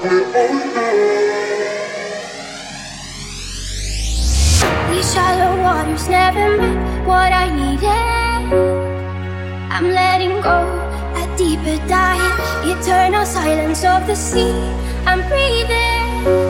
These shallow waters never met what I needed. I'm letting go, a deeper dive, eternal silence of the sea. I'm breathing.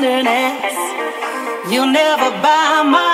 tenderness. You'll never buy my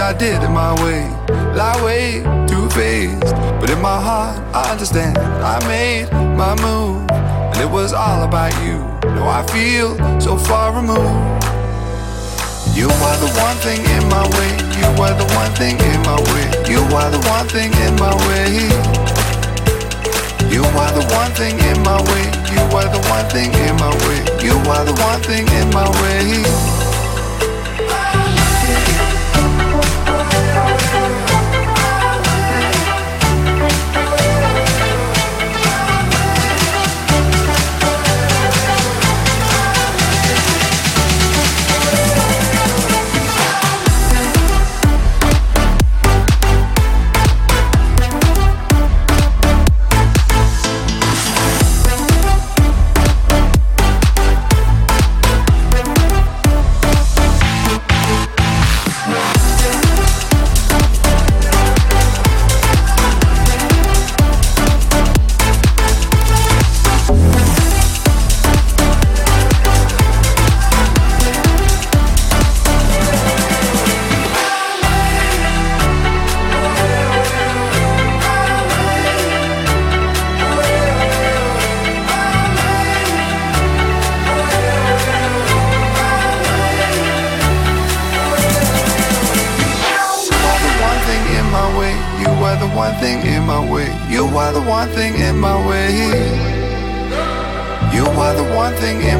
I did it my way. Lie way too phased. But in my heart, I understand. I made my move, and it was all about you. No, I feel so far removed. You are the one thing in my way. You are the one thing in my way. You are the one thing in my way. You are the one thing in my way. You are the one thing in my way. You are the one thing in my way.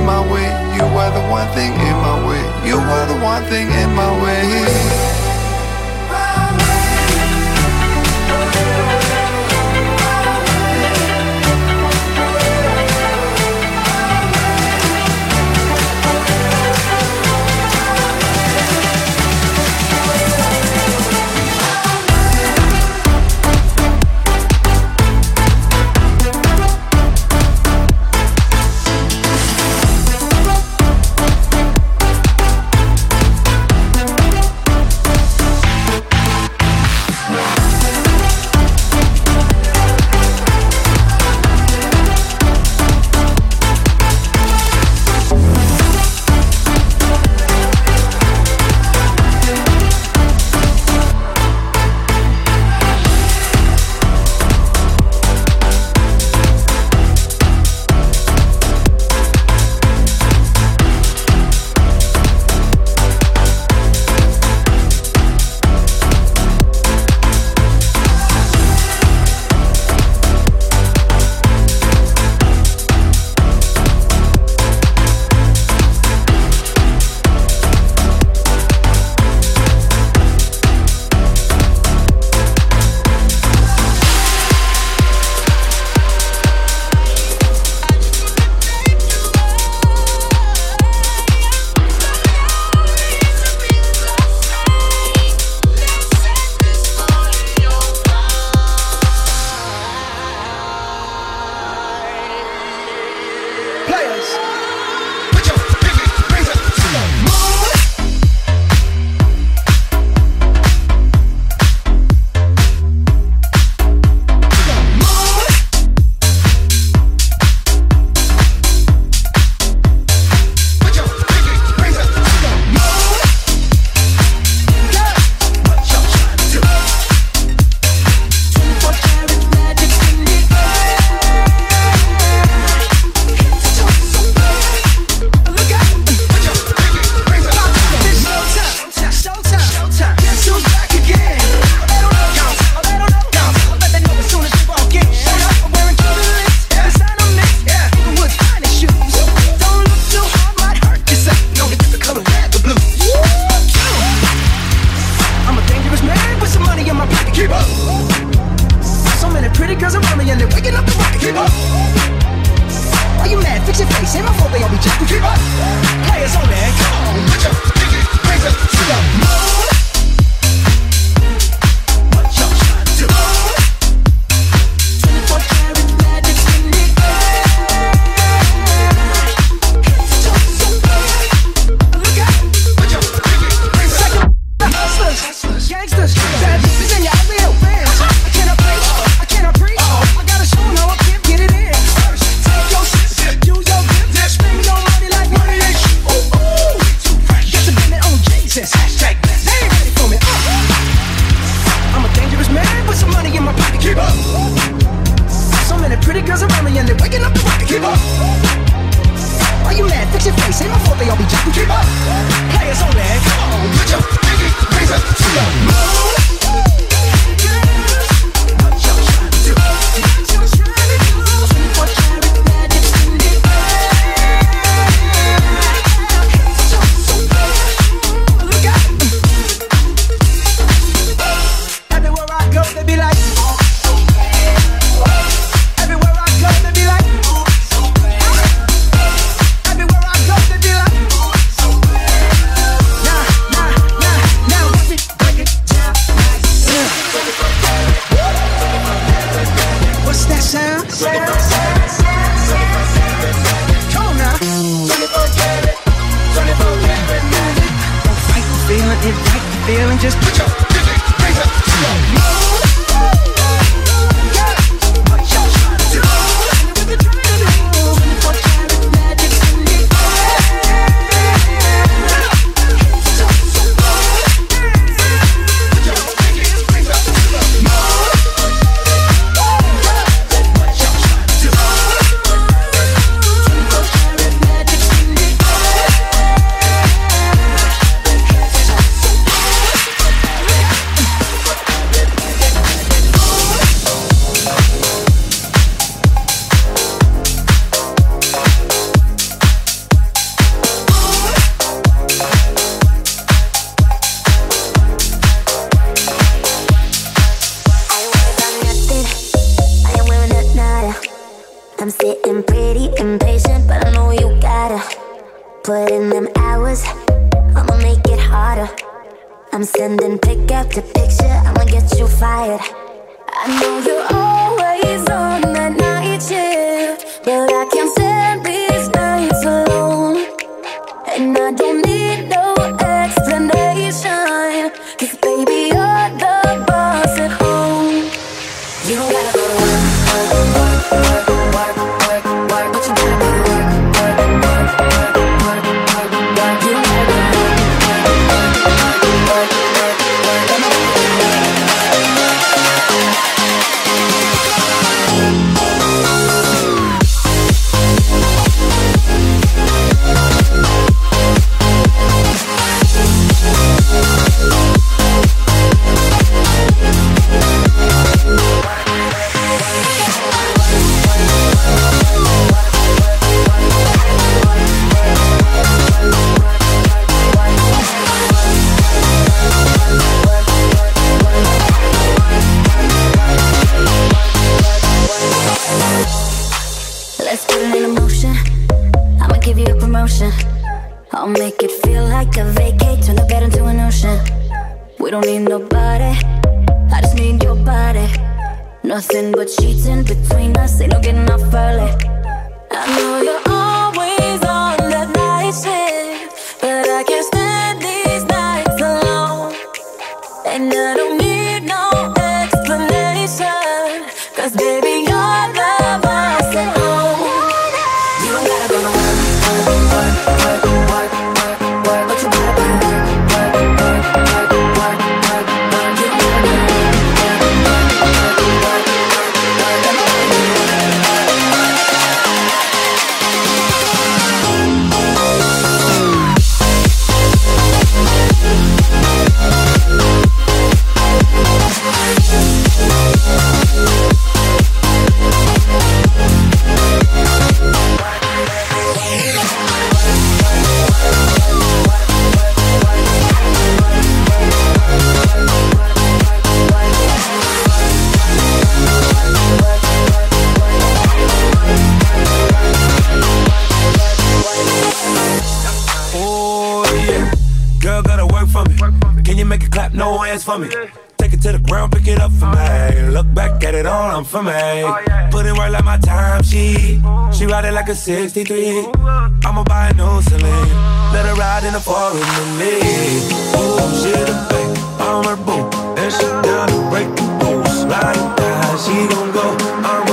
My way. You are the one thing in my way. You are the one thing in my way. Sitting me. Take it to the ground, pick it up for me. Look back at it all, I'm for me. Put it right like my time, she. She ride it like a 63. I'ma buy a new Celine. Let her ride in the forest with me. Ooh, she the bank, I'm her boo. And she down to break the rules. Ride or die, she gon' go. I'm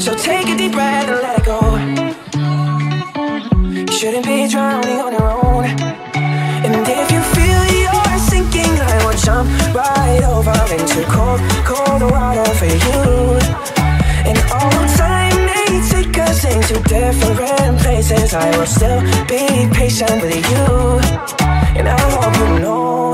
So take a deep breath and let it go. You shouldn't be drowning on your own. And if you feel you're sinking, I will jump right over into cold, cold water for you. And although time may take us into different places, I will still be patient with you. And I hope you know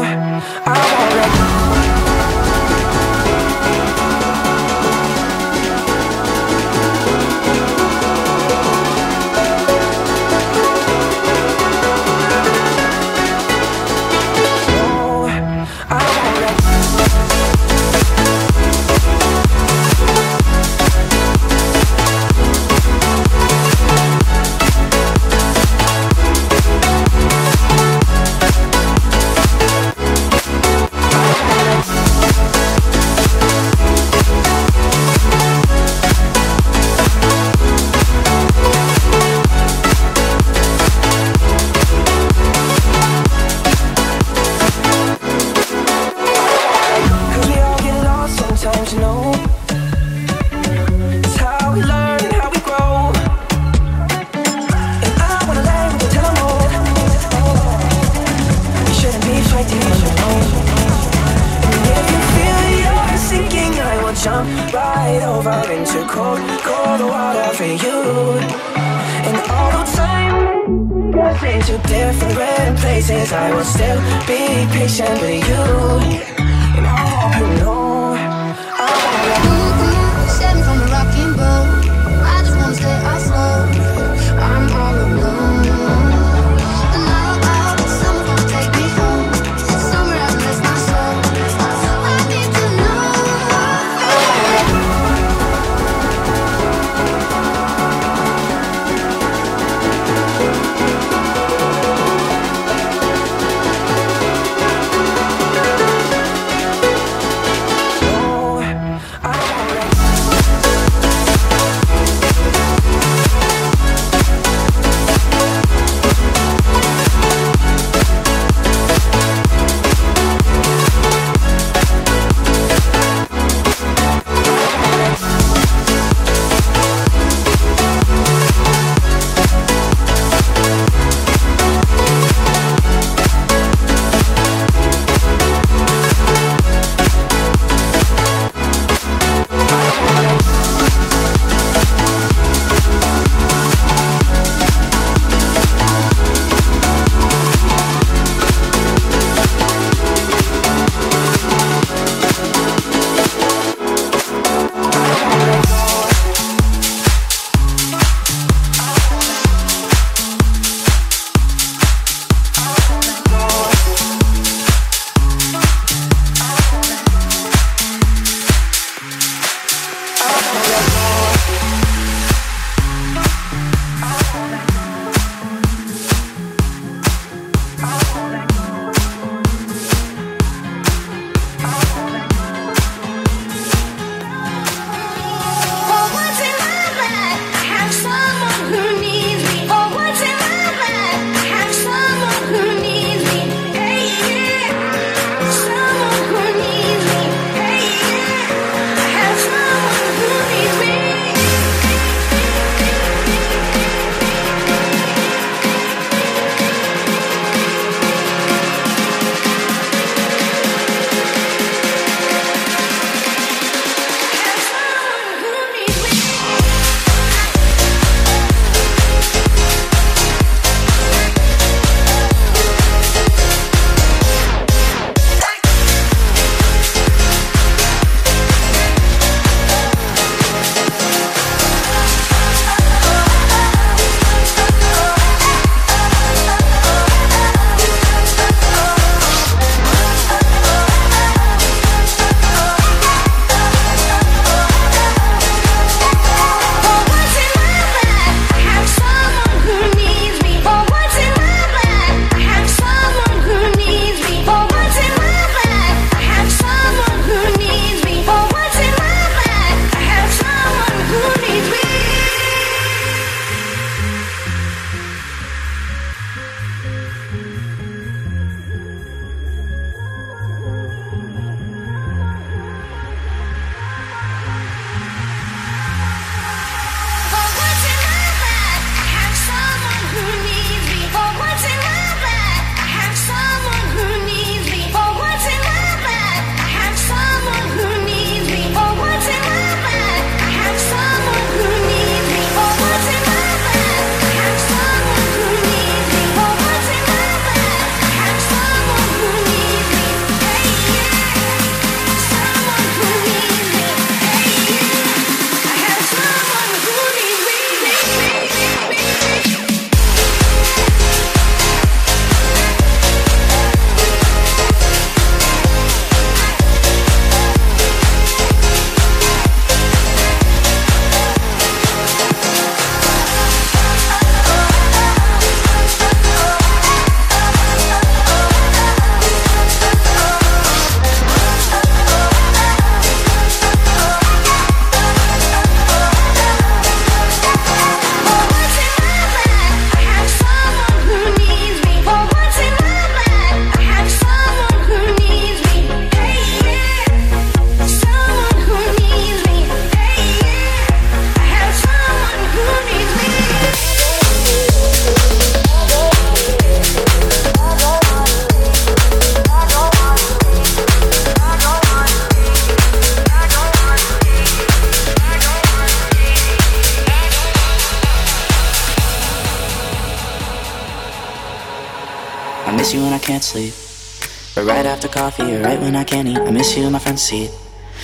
seat.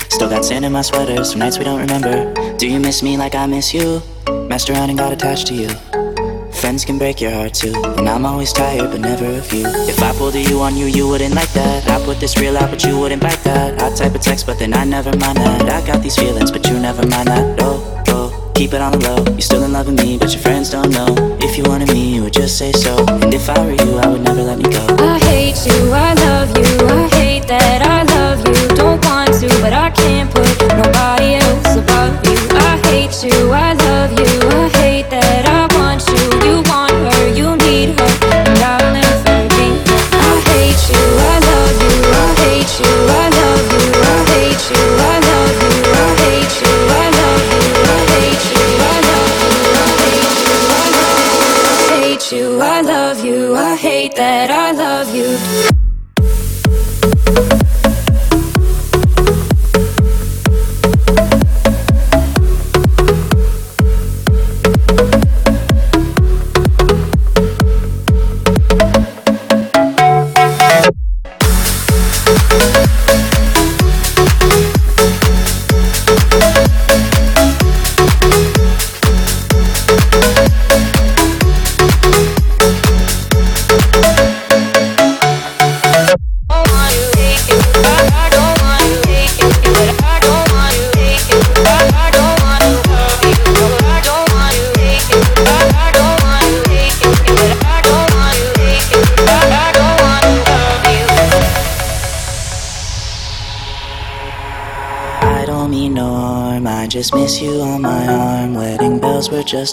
Still got sand in my sweaters from nights we don't remember. Do you miss me like I miss you? Messed around and got attached to you. Friends can break your heart too, and I'm always tired, but never of you. If I pulled a you on you, you wouldn't like that. I put this real out, but you wouldn't bite that. I type a text, but then I never mind that. I got these feelings, but you never mind that. Oh, oh, keep it on the low. You're still in love with me, but your friends don't know. If you wanted me, you would just say so. And if I were you, I would never let me go. I hate you, I love you, I hate that I love you. Don't to, but I can't put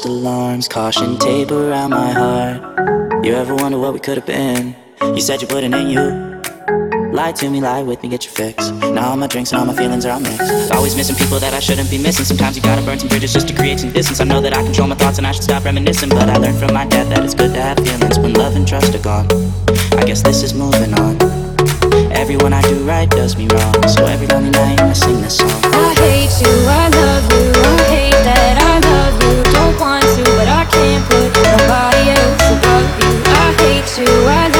alarms, caution tape around my heart. You ever wonder what we could have been? You said you wouldn't, and you Lie to me, lie with me, get your fix. Now all my drinks and all my feelings are all mixed. Always missing people that I shouldn't be missing. Sometimes you gotta burn some bridges just to create some distance. I know that I control my thoughts and I should stop reminiscing. But I learned from my dad that it's good to have feelings when love and trust are gone. I guess this is moving on. Everyone I do right does me wrong. So every lonely night I sing this song. I hate you, I love can't put nobody else above you. I hate you, I